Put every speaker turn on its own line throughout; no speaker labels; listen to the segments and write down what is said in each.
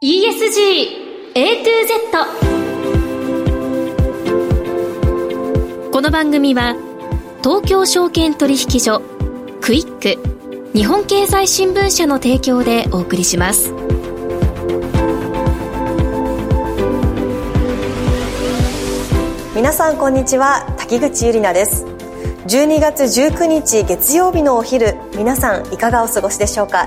ESG A to Z この番組は東京証券取引所クイック日本経済新聞社の提供でお送りします。
皆さんこんにちは。滝口ゆりなです。12月19日月曜日のお昼皆さんいかがお過ごしでしょうか？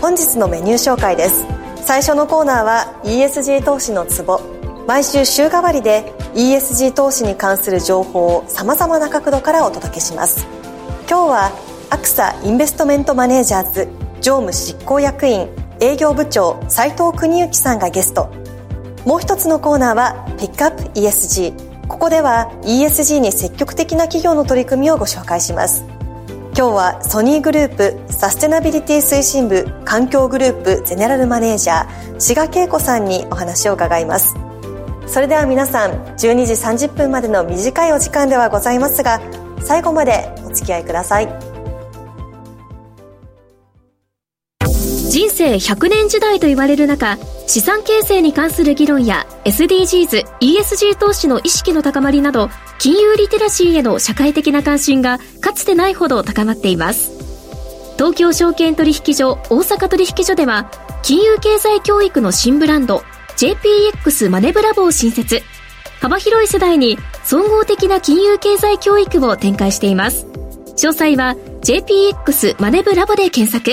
本日のメニュー紹介です。最初のコーナーは ESG 投資のツボ。毎週週替わりで ESG 投資に関する情報をさまざまな角度からお届けします。今日はアクサインベストメントマネージャーズ常務執行役員営業部長斉藤邦之さんがゲスト。もう一つのコーナーはピックアップ ESG ここでは ESG に積極的な企業の取り組みをご紹介します。今日はソニーグループサステナビリティ推進部環境グループゼネラルマネージャー志賀恵子さんにお話を伺います。それでは皆さん12時30分までの短いお時間ではございますが最後までお付き合いください。
人生100年時代と言われる中資産形成に関する議論や SDGs、ESG 投資の意識の高まりなど金融リテラシーへの社会的な関心がかつてないほど高まっています。東京証券取引所大阪取引所では金融経済教育の新ブランド JPX マネブラボを新設。幅広い世代に総合的な金融経済教育を展開しています。詳細は JPX マネブラボで検索。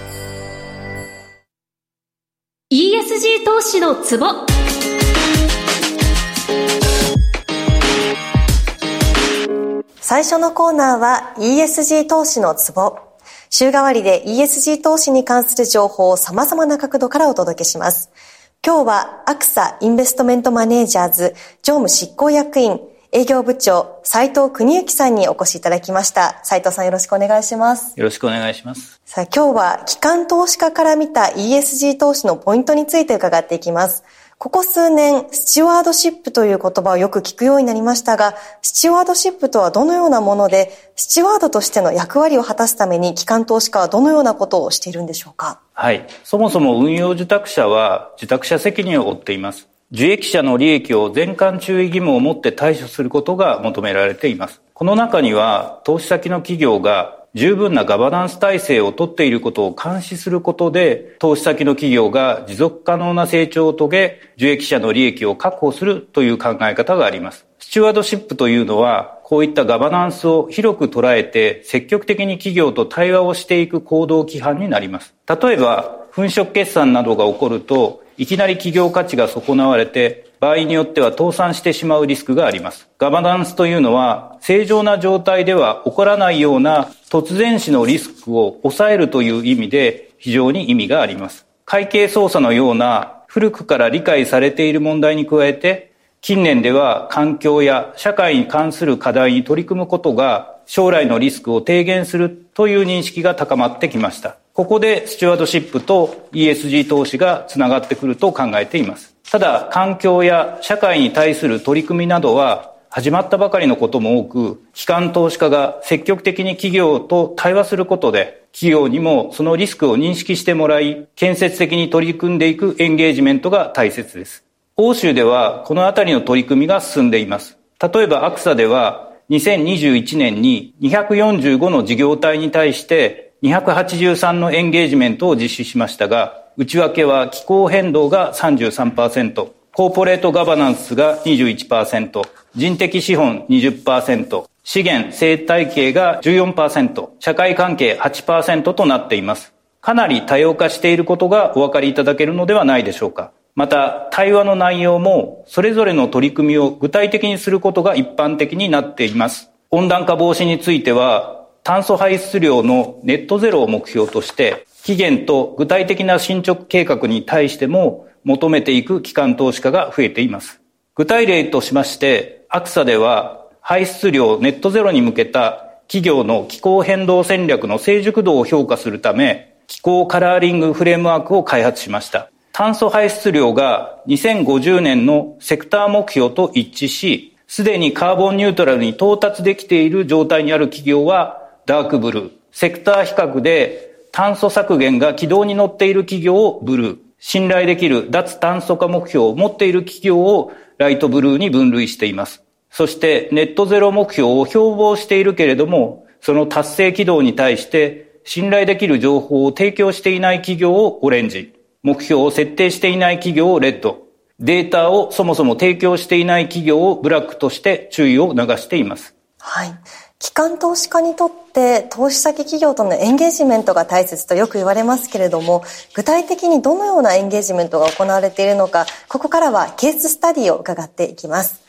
ESG 投資のツボ
最初のコーナーは ESG 投資のツボ週替わりで ESG 投資に関する情報を様々な角度からお届けします。今日はアクサインベストメントマネージャーズ常務執行役員営業部長斉藤邦之さんにお越しいただきました。斉藤さんよろしくお願いします。
よろしくお願いします。
さあ今日は機関投資家から見た ESG 投資のポイントについて伺っていきます。ここ数年、スチュワードシップという言葉をよく聞くようになりましたが、スチュワードシップとはどのようなもので、スチュワードとしての役割を果たすために、機関投資家はどのようなことをしているんでしょうか？
はい。そもそも運用受託者は受託者責任を負っています。受益者の利益を全館注意義務を持って対処することが求められています。この中には、投資先の企業が十分なガバナンス体制をとっていることを監視することで、投資先の企業が持続可能な成長を遂げ、受益者の利益を確保するという考え方があります。スチュワードシップというのは、こういったガバナンスを広く捉えて、積極的に企業と対話をしていく行動規範になります。例えば、粉飾決算などが起こると、いきなり企業価値が損なわれて、場合によっては倒産してしまうリスクがあります。ガバナンスというのは、正常な状態では起こらないような突然死のリスクを抑えるという意味で非常に意味があります。会計操作のような古くから理解されている問題に加えて、近年では環境や社会に関する課題に取り組むことが将来のリスクを低減するという認識が高まってきました。ここでスチュワードシップと ESG 投資がつながってくると考えています。ただ、環境や社会に対する取り組みなどは始まったばかりのことも多く、機関投資家が積極的に企業と対話することで、企業にもそのリスクを認識してもらい、建設的に取り組んでいくエンゲージメントが大切です。欧州ではこのあたりの取り組みが進んでいます。例えばアクサでは2021年に245の事業体に対して283のエンゲージメントを実施しましたが、内訳は気候変動が33%、コーポレートガバナンスが21%、人的資本20%、資源生態系が14%、社会関係8%となっています。かなり多様化していることがお分かりいただけるのではないでしょうか。また、対話の内容も、それぞれの取り組みを具体的にすることが一般的になっています。温暖化防止については、炭素排出量のネットゼロを目標として、期限と具体的な進捗計画に対しても求めていく機関投資家が増えています。具体例としまして、アクサでは排出量ネットゼロに向けた企業の気候変動戦略の成熟度を評価するため、気候カラーリングフレームワークを開発しました。炭素排出量が2050年のセクター目標と一致し、すでにカーボンニュートラルに到達できている状態にある企業はダークブルー。セクター比較で炭素削減が軌道に乗っている企業をブルー。信頼できる脱炭素化目標を持っている企業をライトブルーに分類しています。そしてネットゼロ目標を標榜しているけれども、その達成軌道に対して信頼できる情報を提供していない企業をオレンジ。目標を設定していない企業をレッド、データをそもそも提供していない企業をブラックとして注意を流しています。
はい。機関投資家にとって投資先企業とのエンゲージメントが大切とよく言われますけれども、具体的にどのようなエンゲージメントが行われているのか、ここからはケーススタディを伺っていきます。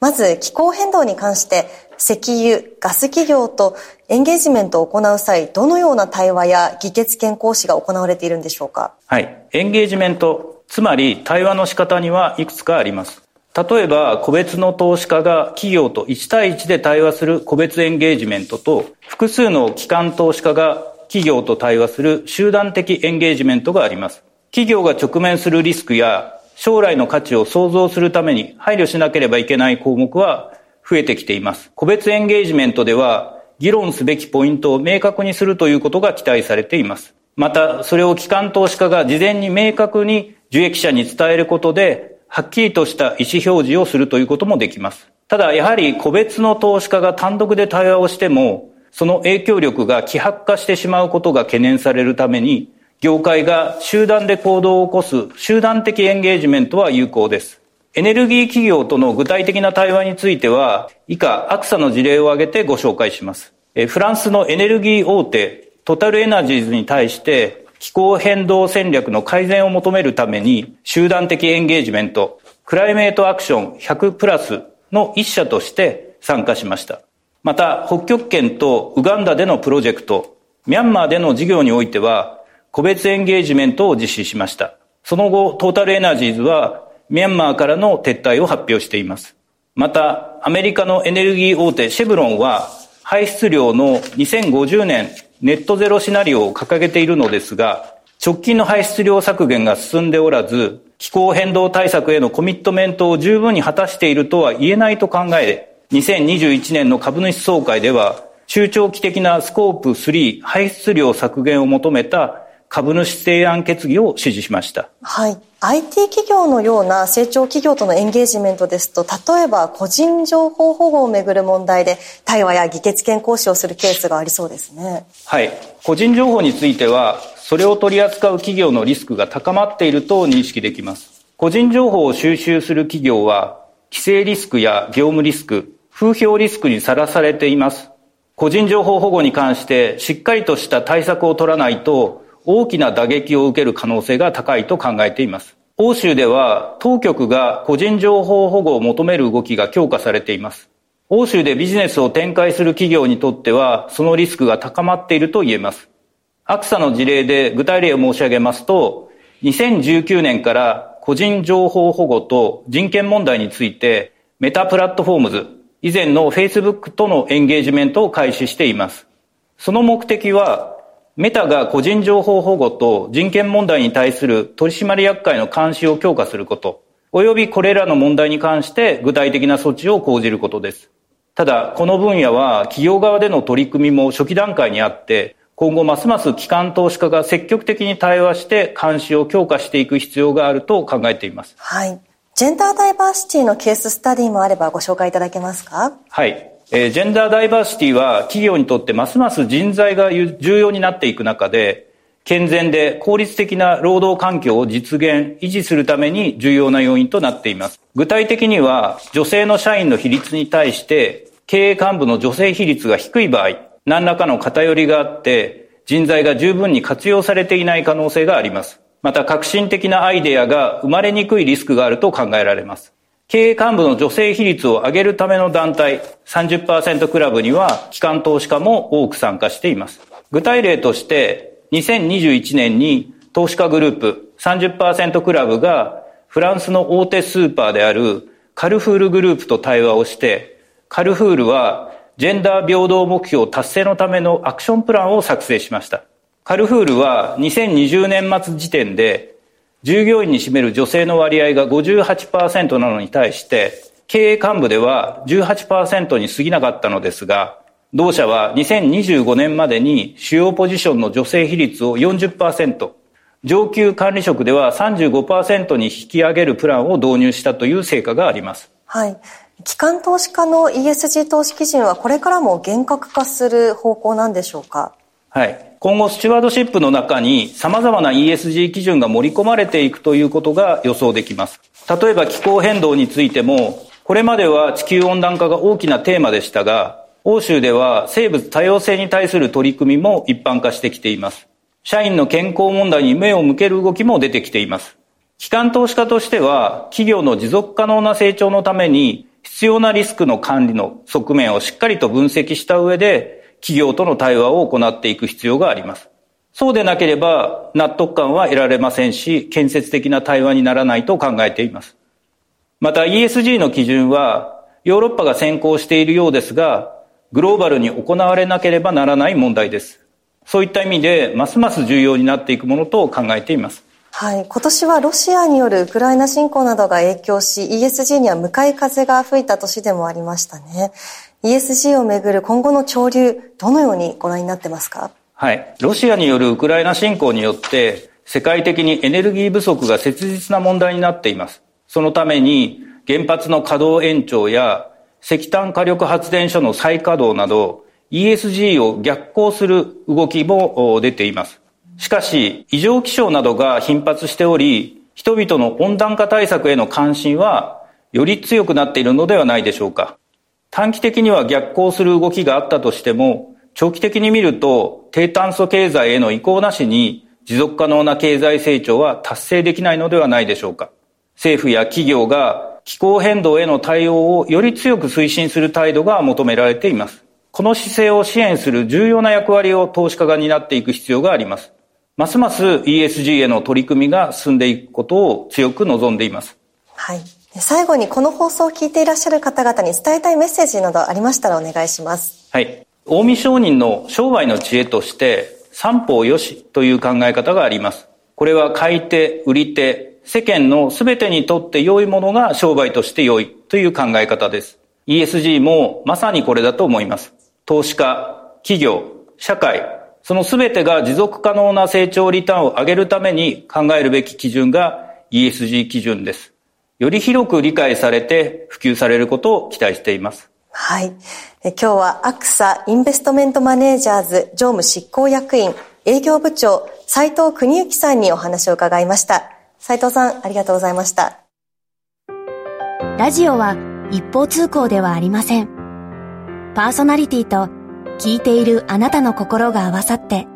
まず気候変動に関して石油、ガス企業とエンゲージメントを行う際、どのような対話や議決権行使が行われているんでしょうか？
はい。エンゲージメント、つまり対話の仕方にはいくつかあります。例えば、個別の投資家が企業と1対1で対話する個別エンゲージメントと、複数の機関投資家が企業と対話する集団的エンゲージメントがあります。企業が直面するリスクや将来の価値を創造するために配慮しなければいけない項目は増えてきています。個別エンゲージメントでは議論すべきポイントを明確にするということが期待されています。また、それを機関投資家が事前に明確に受益者に伝えることで、はっきりとした意思表示をするということもできます。ただ、やはり個別の投資家が単独で対話をしても、その影響力が希薄化してしまうことが懸念されるために、業界が集団で行動を起こす集団的エンゲージメントは有効です。エネルギー企業との具体的な対話については、以下、アクサの事例を挙げてご紹介します。フランスのエネルギー大手、トタルエナジーズに対して、気候変動戦略の改善を求めるために、集団的エンゲージメント、クライメートアクション100プラスの一社として参加しました。また、北極圏とウガンダでのプロジェクト、ミャンマーでの事業においては、個別エンゲージメントを実施しました。その後、トータルエナジーズは、ミャンマーからの撤退を発表しています。また、アメリカのエネルギー大手シェブロンは、排出量の2050年ネットゼロシナリオを掲げているのですが、直近の排出量削減が進んでおらず、気候変動対策へのコミットメントを十分に果たしているとは言えないと考え、2021年の株主総会では、中長期的なスコープ3排出量削減を求めた株主提案決議を指示しました。
はい。IT 企業のような成長企業とのエンゲージメントですと、例えば個人情報保護をめぐる問題で対話や議決権行使をするケースがありそうですね。
はい。個人情報については、それを取り扱う企業のリスクが高まっていると認識できます。個人情報を収集する企業は、規制リスクや業務リスク、風評リスクにさらされています。個人情報保護に関してしっかりとした対策を取らないと、大きな打撃を受ける可能性が高いと考えています。欧州では当局が個人情報保護を求める動きが強化されています。欧州でビジネスを展開する企業にとってはそのリスクが高まっていると言えます。アクサの事例で具体例を申し上げますと、2019年から個人情報保護と人権問題についてメタプラットフォームズ、以前の Facebook とのエンゲージメントを開始しています。その目的はメタが個人情報保護と人権問題に対する取締役会の監視を強化すること、及びこれらの問題に関して具体的な措置を講じることです。ただ、この分野は企業側での取り組みも初期段階にあって、今後ますます機関投資家が積極的に対話して監視を強化していく必要があると考えています。
はい。ジェンダーダイバーシティのケーススタディもあればご紹介いただけますか？
はい。えー、ジェンダーダイバーシティは企業にとってますます人材が重要になっていく中で、健全で効率的な労働環境を実現、維持するために重要な要因となっています。具体的には、女性の社員の比率に対して、経営幹部の女性比率が低い場合、何らかの偏りがあって、人材が十分に活用されていない可能性があります。また革新的なアイデアが生まれにくいリスクがあると考えられます。経営幹部の女性比率を上げるための団体30%クラブには機関投資家も多く参加しています。具体例として2021年に投資家グループ30%クラブがフランスの大手スーパーであるカルフールグループと対話をしてカルフールはジェンダー平等目標達成のためのアクションプランを作成しました。カルフールは2020年末時点で従業員に占める女性の割合が58%なのに対して経営幹部では18%に過ぎなかったのですが同社は2025年までに主要ポジションの女性比率を40%上級管理職では35%に引き上げるプランを導入したという成果があります。
はい。機関投資家の ESG 投資基準はこれからも厳格化する方向なんでしょうか？
はい。今後、スチュワードシップの中に様々な ESG 基準が盛り込まれていくということが予想できます。例えば気候変動についても、これまでは地球温暖化が大きなテーマでしたが、欧州では生物多様性に対する取り組みも一般化してきています。社員の健康問題に目を向ける動きも出てきています。機関投資家としては、企業の持続可能な成長のために必要なリスクの管理の側面をしっかりと分析した上で、企業との対話を行っていく必要があります。そうでなければ納得感は得られませんし、建設的な対話にならないと考えています。また ESG の基準はヨーロッパが先行しているようですが、グローバルに行われなければならない問題です。そういった意味で、ますます重要になっていくものと考えています。
はい。今年はロシアによるウクライナ侵攻などが影響し、ESG には向かい風が吹いた年でもありましたね。ESG をめぐる今後の潮流、どのようにご覧になってますか？
はい。ロシアによるウクライナ侵攻によって、世界的にエネルギー不足が切実な問題になっています。そのために、原発の稼働延長や石炭火力発電所の再稼働など、ESG を逆行する動きも出ています。しかし、異常気象などが頻発しており、人々の温暖化対策への関心は、より強くなっているのではないでしょうか。短期的には逆行する動きがあったとしても、長期的に見ると低炭素経済への移行なしに持続可能な経済成長は達成できないのではないでしょうか。政府や企業が気候変動への対応をより強く推進する態度が求められています。この姿勢を支援する重要な役割を投資家が担っていく必要があります。ますます ESG への取り組みが進んでいくことを強く望んでいます。
はい。最後にこの放送を聞いていらっしゃる方々に伝えたいメッセージなどありましたらお願いします。
はい。近江商人の商売の知恵として、三方よしという考え方があります。これは買い手、売り手、世間の全てにとって良いものが商売として良いという考え方です。ESG もまさにこれだと思います。投資家、企業、社会、その全てが持続可能な成長リターンを上げるために考えるべき基準が ESG 基準です。より広く理解されて普及されることを期待しています。
はい。今日はアクサインベストメントマネージャーズ常務執行役員営業部長斉藤邦之さんにお話を伺いました。斉藤さん、ありがとうございました。
ラジオは一方通行ではありません。パーソナリティと聞いているあなたの心が合わさって、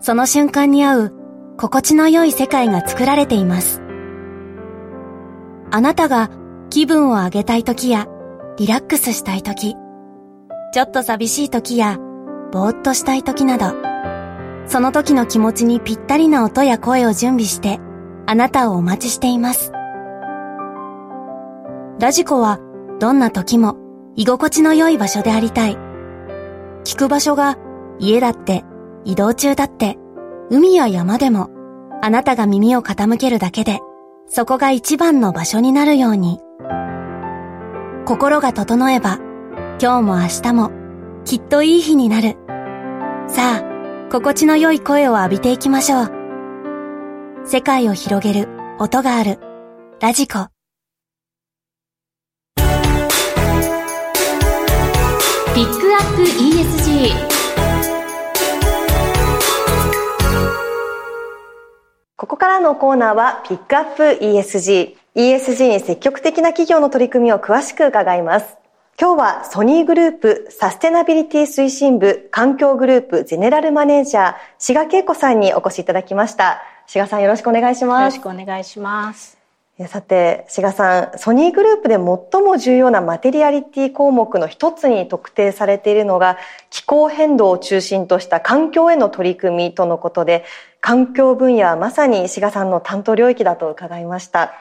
その瞬間に合う心地の良い世界が作られています。あなたが気分を上げたい時やリラックスしたい時、ちょっと寂しい時やぼーっとしたい時など、その時の気持ちにぴったりな音や声を準備してあなたをお待ちしています。ラジコはどんな時も居心地の良い場所でありたい。聞く場所が家だって移動中だって海や山でもあなたが耳を傾けるだけでそこが一番の場所になるように。心が整えば、今日も明日もきっといい日になる。さあ、心地の良い声を浴びていきましょう。世界を広げる音がある。ラジコ。
ピックアップ ESG
ここからのコーナーはピックアップ ESG。ESG に積極的な企業の取り組みを詳しく伺います。今日はソニーグループサステナビリティ推進部環境グループゼネラルマネージャー志賀恵子さんにお越しいただきました。志賀さんよろしくお願いします。よ
ろしくお願いします。
さて、志賀さん、ソニーグループで最も重要なマテリアリティ項目の一つに特定されているのが、気候変動を中心とした環境への取り組みとのことで、環境分野はまさに志賀さんの担当領域だと伺いました。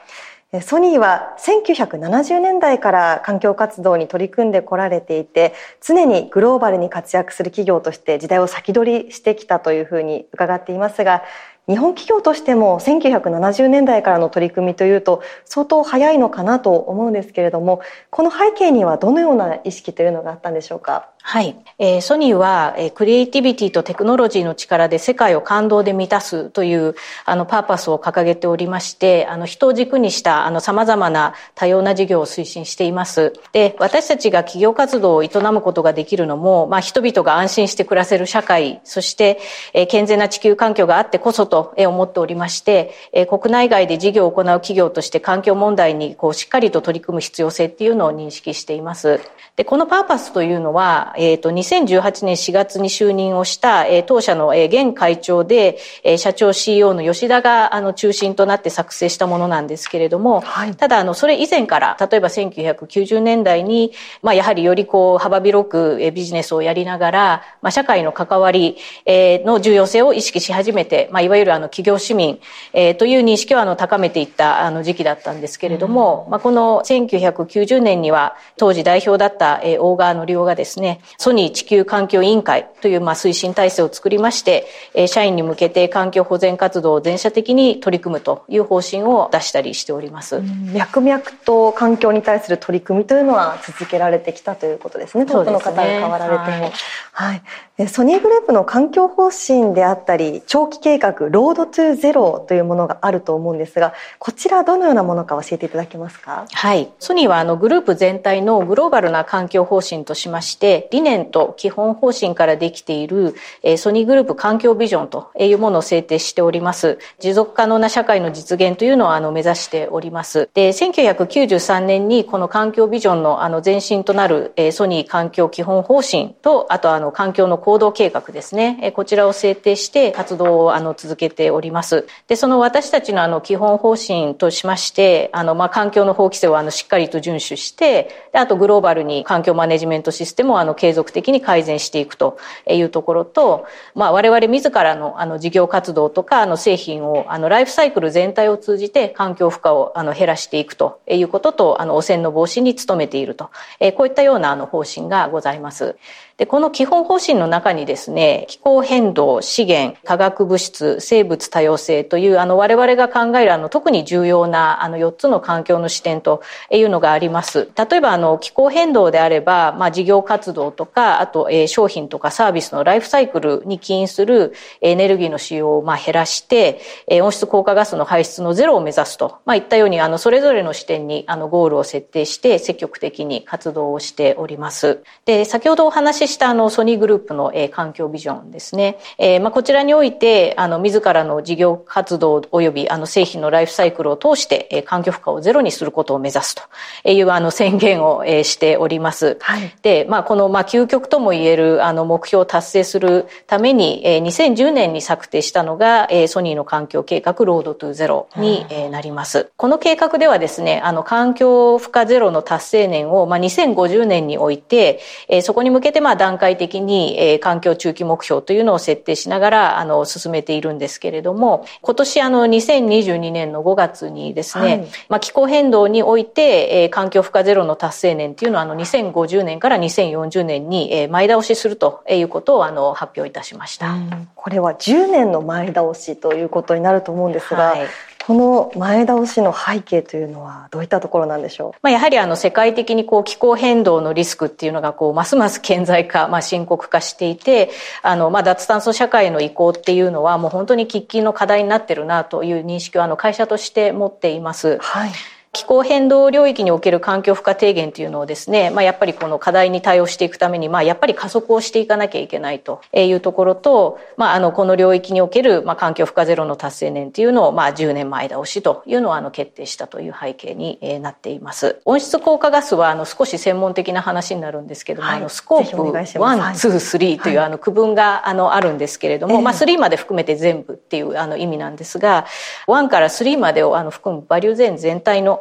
ソニーは1970年代から環境活動に取り組んでこられていて、常にグローバルに活躍する企業として時代を先取りしてきたというふうに伺っていますが、日本企業としても1970年代からの取り組みというと相当早いのかなと思うんですけれどもこの背景にはどのような意識というのがあったんでしょうか？
はい。えー、ソニーは、えー、クリエイティビティとテクノロジーの力で世界を感動で満たすという、あの、パーパスを掲げておりまして、あの、人を軸にした、あの、様々な多様な事業を推進しています。で、私たちが企業活動を営むことができるのも、まあ、人々が安心して暮らせる社会、そして、えー、健全な地球環境があってこそと、え、思っておりまして、えー、国内外で事業を行う企業として環境問題に、こう、しっかりと取り組む必要性っていうのを認識しています。で、このパーパスというのは、えっ、ー、と、2018年4月に就任をした、えー、当社の、えー、現会長で、えー、社長 CEO の吉田が、あの、中心となって作成したものなんですけれども、はい、ただ、あの、それ以前から、例えば1990年代に、まあ、やはりよりこう、幅広く、えー、ビジネスをやりながら、まあ、社会の関わり、えー、の重要性を意識し始めて、まあ、いわゆるあの、企業市民、えー、という認識をあの、高めていったあの、時期だったんですけれども、うん、まあ、この1990年には、当時代表だった、えー、大川のりおがですね、ソニー地球環境委員会という、まあ、推進体制を作りまして、えー、社員に向けて環境保全活動を全社的に取り組むという方針を出したりしております。
脈々と環境に対する取り組みというのは続けられてきたということですね。トップの方が変わられても。はい、はいソニーグループの環境方針であったり、長期計画、ロードトゥゼロというものがあると思うんですが、こちらどのようなものか教えていただけますか？
はい。ソニーはあのグループ全体のグローバルな環境方針としまして、理念と基本方針からできている、えソニーグループ環境ビジョンというものを制定しております。持続可能な社会の実現というのをあの目指しております。で、1993年にこの環境ビジョンのあの前身となる、えソニー環境基本方針と、あとあの環境の行動計画ですね、こちらを制定して活動をあの続けております。で、その私たちのあの基本方針としまして、あの、まあ、環境の法規制をあのしっかりと遵守して、で、あとグローバルに環境マネジメントシステムをあの継続的に改善していくというところと、まあ、我々自らのあの事業活動とかあの製品をあのライフサイクル全体を通じて環境負荷をあの減らしていくということと、あの汚染の防止に努めていると、こういったようなあの方針がございます。で、この基本方針の中にですね、気候変動、資源、化学物質、生物多様性という、あの、我々が考えるあの、特に重要なあの、4つの環境の視点というのがあります。例えば、あの、気候変動であれば、まあ、事業活動とか、あと、えー、商品とかサービスのライフサイクルに起因するエネルギーの使用を、まあ、減らして、えー、温室効果ガスの排出のゼロを目指すと、まあ、いったように、あの、それぞれの視点に、あの、ゴールを設定して、積極的に活動をしております。で、先ほどお話ししたあのソニーグループの、えー、環境ビジョンですね。えー、まあ、こちらにおいて、あの、自らの事業活動及びあの製品のライフサイクルを通して、えー、環境負荷をゼロにすることを目指すというあの宣言を、えー、しております。はい、で、まあ、この、まあ、究極とも言えるあの目標を達成するために、えー、2010年に策定したのが、えー、ソニーの環境計画ロードトゥゼロに、えー、なります。この計画ではですね、あの、環境負荷ゼロの達成年を、まあ、2050年において、えー、そこに向けて、まあ、段階的に、えー、環境中期目標というのを設定しながら、あの、進めているんですけれども、今年あの、2022年の5月にですね、はい、まあ、気候変動において、えー、環境負荷ゼロの達成年っていうのは、あの、2050年から2040年に、えー、前倒しするということを、あの、発表いたしました。
これは10年の前倒しということになると思うんですが、はい、この前倒しの背景というのはどういったところなんでしょう？
まあやはりあの世界的にこう気候変動のリスクっていうのがこうますます顕在化、まあ深刻化していて、あのまあ脱炭素社会の移行っていうのはもう本当に喫緊の課題になってるなという認識をあの会社として持っています。はい。気候変動領域における環境負荷低減というのをですね、まあ、やっぱりこの課題に対応していくために、まあ、やっぱり加速をしていかなきゃいけないというところと、まあ、あの、この領域における、まあ、環境負荷ゼロの達成年というのを、まあ、10年前倒しというのを、あの、決定したという背景になっています。温室効果ガスは、あの、少し専門的な話になるんですけども、はい、あの、スコープ1、2、3という、あの、区分が、あの、あるんですけれども、まあ、3まで含めて全部っていう、あの、意味なんですが、1から3までを、あの、含むバリューゼン全体の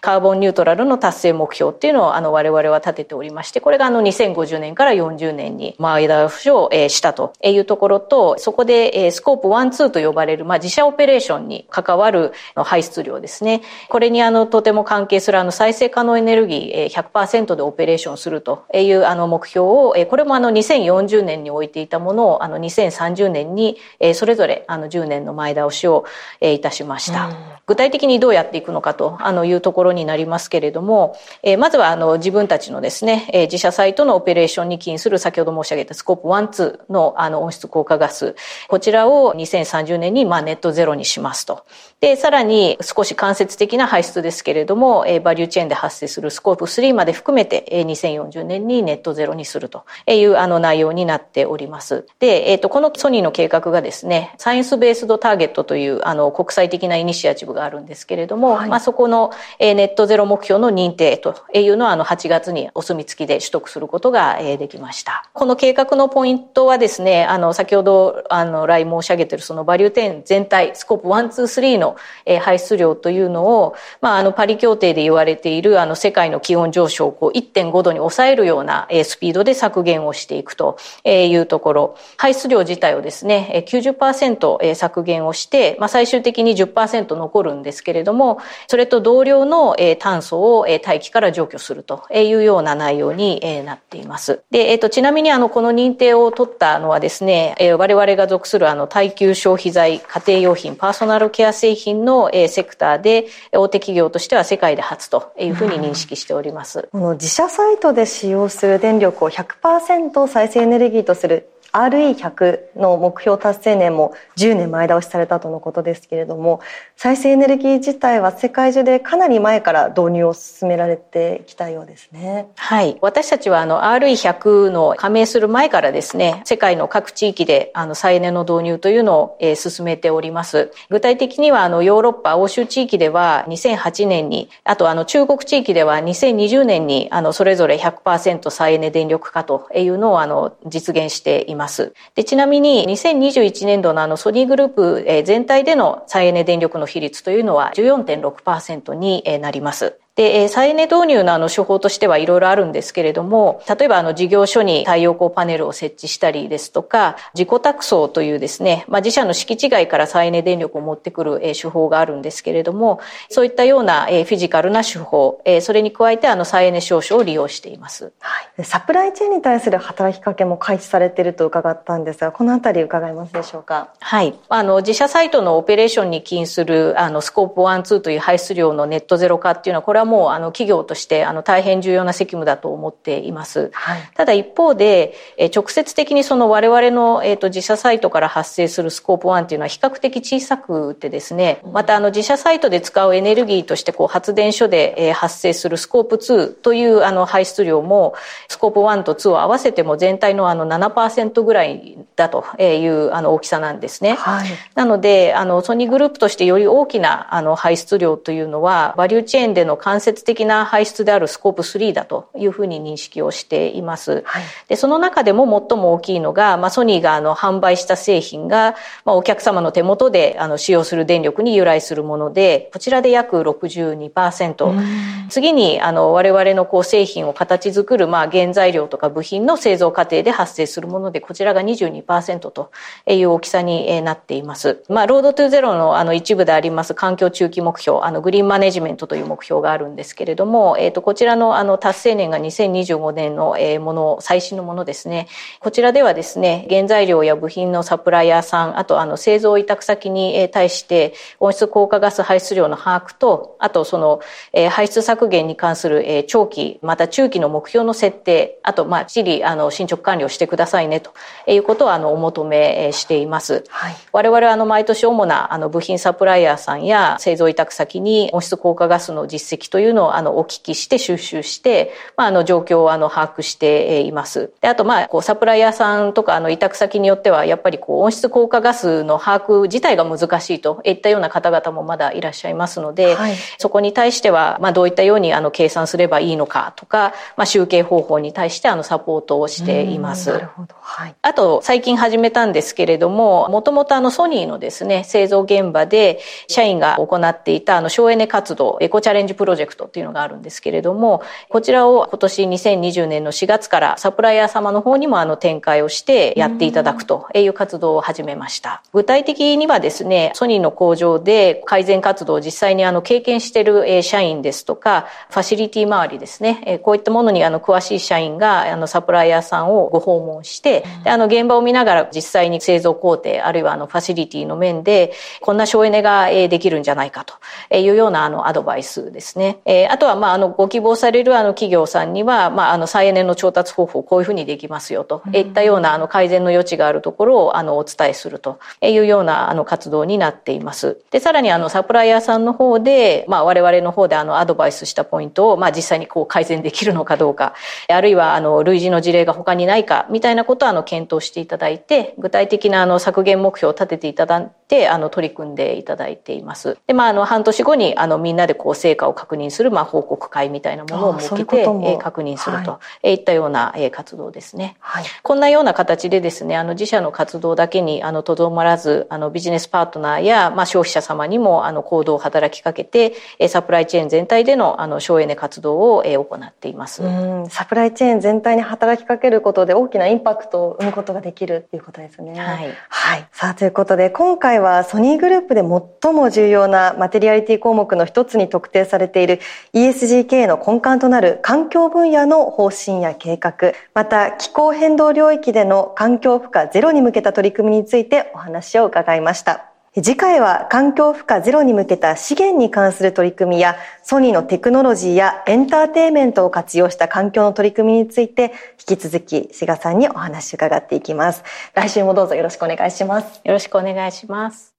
カーボンニュートラルの達成目標っていうのをあの我々は立てておりまして、これがあの2050年から40年に前倒しをしたというところと、そこでスコープ1、2と呼ばれるまあ自社オペレーションに関わる排出量ですね。これにあのとても関係するあの再生可能エネルギー100%でオペレーションするというあの目標を、これもあの2040年に置いていたものをあの2030年にそれぞれあの10年の前倒しをいたしました。具体的にどうやっていくのかというところろになりますけれども、えー、まずはあの自分たちのですね、えー、自社サイトのオペレーションに起因する先ほど申し上げたスコープ1、2のあの温室効果ガス、こちらを2030年にまあネットゼロにしますと。で、さらに少し間接的な排出ですけれども、えー、バリューチェーンで発生するスコープ3まで含めて、えー、2040年にネットゼロにするというあの内容になっております。で、えっ、ー、と、このソニーの計画がですね、サイエンスベースドターゲットというあの国際的なイニシアチブがあるんですけれども、はい、まあそこの、えー、ネットゼロ目標の認定というのは、あの、8月にお墨付きで取得することができました。この計画のポイントはですね、あの、先ほど、あの、来申し上げているそのバリュー10全体、スコープ1、2、3の排出量というのを、まあ、あの、パリ協定で言われている、あの、世界の気温上昇をこう1.5度に抑えるようなスピードで削減をしていくというところ、排出量自体をですね、90%削減をして、まあ、最終的に10%残るんですけれども、それと同量の炭素を大気から除去するというような内容になっています。で、えっ、と、ちなみにあの、この認定を取ったのはですね、我々が属するあの、耐久消費財、家庭用品、パーソナルケア製品のセクターで、大手企業としては世界で初というふうに認識しております。
この自社サイトで使用する電力を100%再生エネルギーとする RE100 の目標達成年も10年前倒しされたとのことですけれども再生エネルギー自体は世界中でかなり前から導入を進められてきたようですね。
はい。私たちはあの RE100 の加盟する前からですね、世界の各地域であの再エネの導入というのを、えー、進めております。具体的にはあのヨーロッパ、欧州地域では2008年に、あとあの中国地域では2020年にあのそれぞれ100%再エネ電力化というのをあの実現しています。ます。で、ちなみに2021年度のあのソニーグループ全体での再エネ電力の比率というのは14.6%になります。で、再エネ導入のあの手法としてはいろいろあるんですけれども、例えばあの事業所に太陽光パネルを設置したりですとか、自己託送というですね、まあ、自社の敷地外から再エネ電力を持ってくる手法があるんですけれども、そういったようなフィジカルな手法、それに加えてあの再エネ証書を利用しています。
はい。サプライチェーンに対する働きかけも開始されていると伺ったんですが、このあたり伺いますでしょうか？
はい。あの、自社サイトのオペレーションに起因するあのスコープ1、2という排出量のネットゼロ化っていうのは、これはもうあの企業としてあの大変重要な責務だと思っています。はい、ただ一方で、え直接的にその我々の、えーと、自社サイトから発生するスコープ1っていうのは比較的小さくてですね、またあの自社サイトで使うエネルギーとしてこう発電所で、え発生するスコープ2というあの排出量もスコープ1と2を合わせても全体のあの7%ぐらいだというあの大きさなんですね。はい、なのであのソニーグループとしてより大きなあの排出量というのはバリューチェーンでの間接的的な排出であるスコープ3だというふうに認識をしています。はい、でその中でも最も大きいのが、まあ、ソニーがあの販売した製品が、まあ、お客様の手元であの使用する電力に由来するもので、こちらで約62%。次にあの我々のこう製品を形作る、まあ、原材料とか部品の製造過程で発生するもので、こちらが22%という大きさになっています。まあ、ロードトゥゼロのあの一部であります環境中期目標、あのグリーンマネジメントという目標があるんですけれども、えっ、ー、と、こちらのあの達成年が2025年の、えー、もの、最新のものですね。こちらではですね、原材料や部品のサプライヤーさん、あとあの製造委託先に対して温室効果ガス排出量の把握と、あとその、えー、排出削減に関する、えー、長期、また中期の目標の設定、あと、まあ、地理、あの、進捗管理をしてくださいねということをあの、お求めしています。はい、我々あの、毎年主なあの、部品サプライヤーさんや製造委託先に温室効果ガスの実績というのをあの、お聞きして収集して、まあ、あの、状況をあの、把握しています。で、あと、まあ、こう、サプライヤーさんとかあの、委託先によっては、やっぱりこう、温室効果ガスの把握自体が難しいといったような方々もまだいらっしゃいますので、はい、そこに対しては、まあ、どういったようにあの、計算すればいいのかとか、まあ、集計方法に対してあの、サポートをしています。なるほど。はい。あと、最近始めたんですけれども、もともとあの、ソニーのですね、製造現場で、社員が行っていたあの、省エネ活動、エコチャレンジプロジェクトっていうのがあるんですけれども、こちらを今年2020年の4月からサプライヤー様の方にもあの、展開をしてやっていただくという活動を始めました。具体的にはですね、ソニーの工場で改善活動を実際にあの、経験している社員ですとか、ファシリティ周りですね、こういったものにあの、詳しい社員があの、サプライヤーさんをご訪問して、であの、現場を見ながら実際に製造工程、あるいはあの、ファシリティの面で、こんな省エネができるんじゃないかというようなあの、アドバイスですね。あとは、まあ、あの、ご希望されるあの、企業さんには、まあ、あの、再エネの調達方法、こういうふうにできますよと、いったようなあの、改善の余地があるところをあの、お伝えするというようなあの、活動になっています。で、さらにあの、サプライヤーさんの方で、まあ、我々の方であの、アドバイスしたポイントを、まあ、実際にこう、改善できるのかどうか、あるいはあの、類似の事例が他にないか、みたいなことをあの、検討していただいて、具体的なあの、削減目標を立てていただて、あの、取り組んでいただいています。で、まあ、あの、半年後にあの、みんなでこう、成果を確認する、まあ、報告会みたいなものを設けて、うう確認すると、はい、いったような活動ですね。はい、こんなような形でですね、あの、自社の活動だけに、あの、とどまらず、あの、ビジネスパートナーや、まあ、消費者様にも、あの、行動を働きかけて、サプライチェーン全体での、あの、省エネ活動を行っています。
サプライチェーン全体に働きかけることで大きなインパクトを生むことができるっていうことですね。はい。はい。さあ、ということで、今回はソニーグループで最も重要なマテリアリティ項目の一つに特定されている ESG 経営の根幹となる環境分野の方針や計画、また気候変動領域での環境負荷ゼロに向けた取り組みについてお話を伺いました。次回は環境負荷ゼロに向けた資源に関する取り組みやソニーのテクノロジーやエンターテイメントを活用した環境の取り組みについて引き続き志賀さんにお話を伺っていきます。来週もどうぞよろしくお願いします。
よろしくお願いします。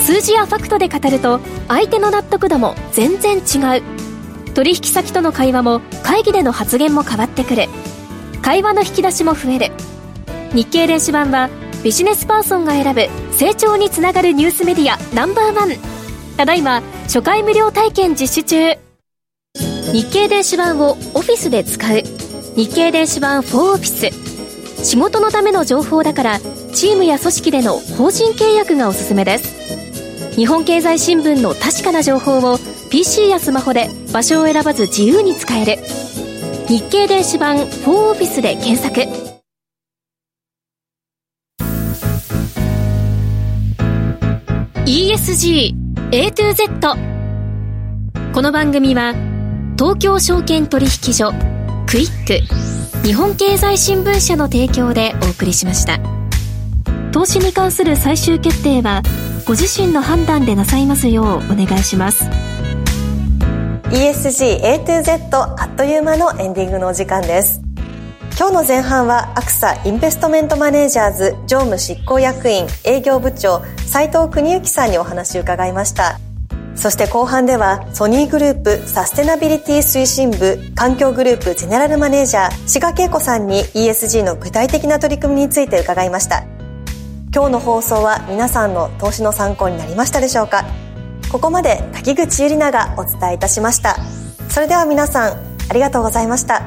数字やファクトで語ると相手の納得度も全然違う。取引先との会話も会議での発言も変わってくる。会話の引き出しも増える。日経電子版はビジネスパーソンが選ぶ成長につながるニュースメディアナンバーワン。ただいま初回無料体験実施中。日経電子版をオフィスで使う。日経電子版4オフィス。仕事のための情報だからチームや組織での法人契約がおすすめです。日本経済新聞の確かな情報を PC やスマホで場所を選ばず自由に使える。日経電子版4オフィスで検索。ESG A to Z この番組は東京証券取引所クイック日本経済新聞社の提供でお送りしました。投資に関する最終決定はご自身の判断でなさいますようお願いします。
ESG A to Z あっという間のエンディングのお時間です。今日の前半はアクサインベストメントマネージャーズ常務執行役員営業部長斉藤邦之さんにお話を伺いました。そして後半ではソニーグループサステナビリティ推進部環境グループゼネラルマネージャー志賀恵子さんに ESG の具体的な取り組みについて伺いました。今日の放送は皆さんの投資の参考になりましたでしょうか？ここまで滝口ゆりながお伝えいたしました。それでは皆さんありがとうございました。